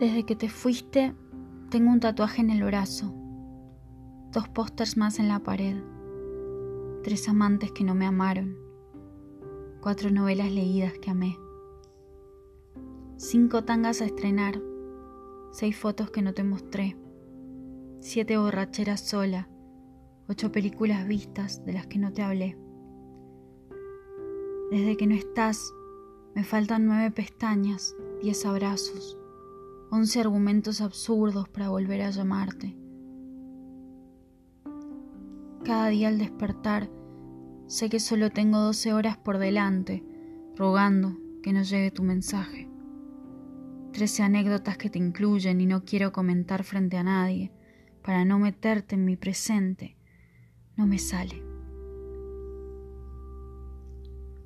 Desde que te fuiste, tengo un tatuaje en el brazo, dos pósters más en la pared, tres amantes que no me amaron, cuatro novelas leídas que amé, cinco tangas a estrenar, seis fotos que no te mostré, siete borracheras sola, ocho películas vistas de las que no te hablé. Desde que no estás, me faltan nueve pestañas, diez abrazos, once argumentos absurdos para volver a llamarte. Cada día al despertar, sé que solo tengo doce horas por delante, rogando que no llegue tu mensaje. Trece anécdotas que te incluyen y no quiero comentar frente a nadie, para no meterte en mi presente. No me sale.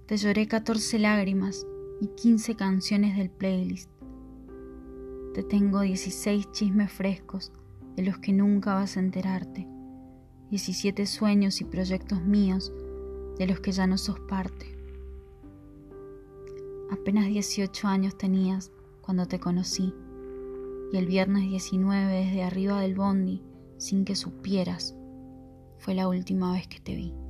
Te lloré catorce lágrimas y quince canciones del playlist. Te tengo dieciséis chismes frescos de los que nunca vas a enterarte, diecisiete sueños y proyectos míos de los que ya no sos parte. Apenas dieciocho años tenías cuando te conocí y el viernes 19 desde arriba del bondi, sin que supieras, fue la última vez que te vi.